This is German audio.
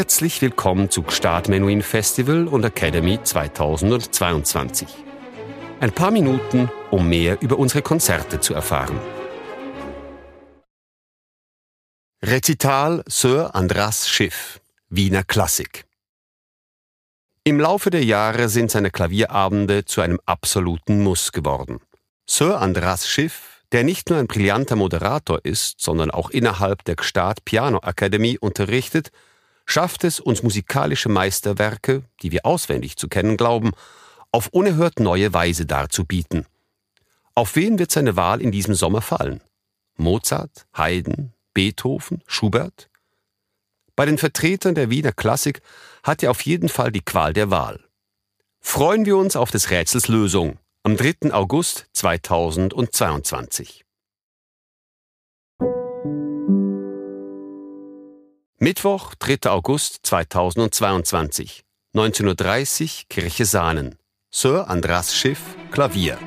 Herzlich willkommen zu Gstaad Menuhin Festival und Academy 2022. Ein paar Minuten, um mehr über unsere Konzerte zu erfahren. Rezital Sir Andras Schiff, Wiener Klassik. Im Laufe der Jahre sind seine Klavierabende zu einem absoluten Muss geworden. Sir Andras Schiff, der nicht nur ein brillanter Moderator ist, sondern auch innerhalb der Gstaad Piano Akademie unterrichtet, schafft es uns musikalische Meisterwerke, die wir auswendig zu kennen glauben, auf unerhört neue Weise darzubieten. Auf wen wird seine Wahl in diesem Sommer fallen? Mozart, Haydn, Beethoven, Schubert? Bei den Vertretern der Wiener Klassik hat er auf jeden Fall die Qual der Wahl. Freuen wir uns auf des Rätsels Lösung am 3. August 2022. Mittwoch, 3. August 2022, 19.30 Uhr, Kirche Sahnen. Sir Andras Schiff, Klavier.